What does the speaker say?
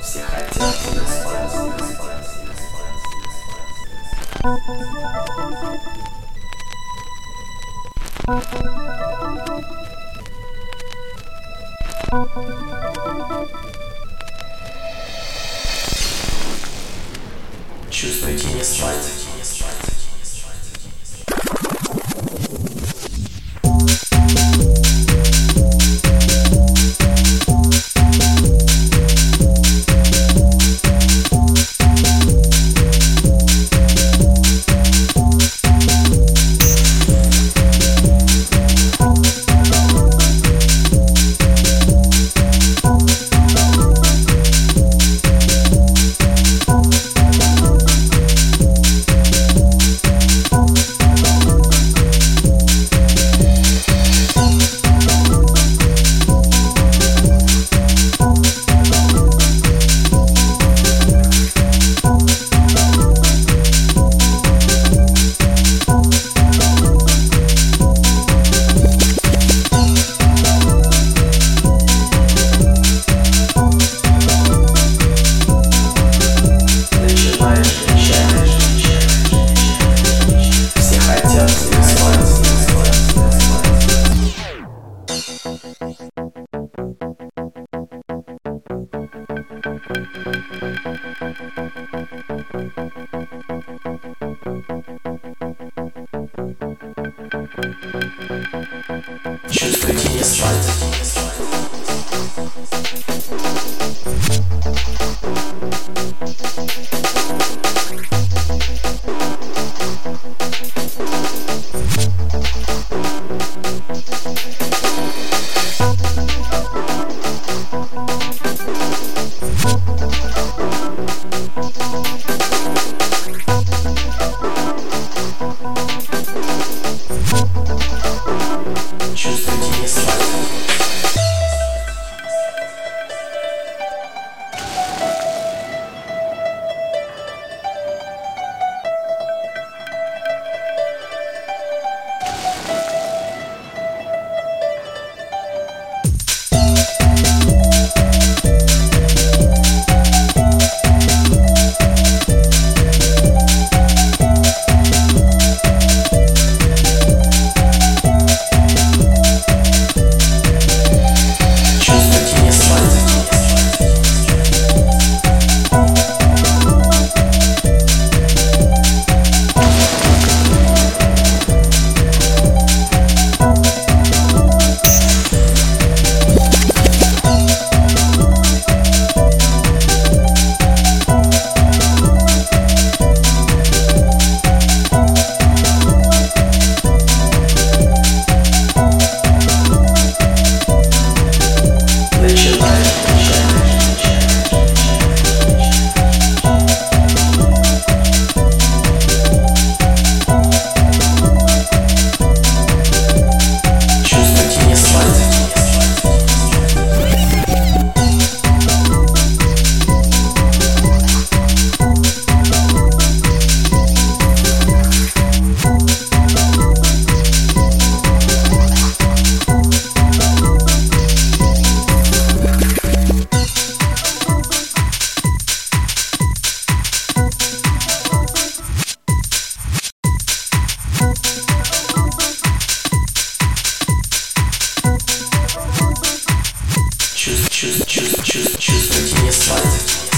Все хотят тебя спать. Чувствуйте не спать. Bye. fire.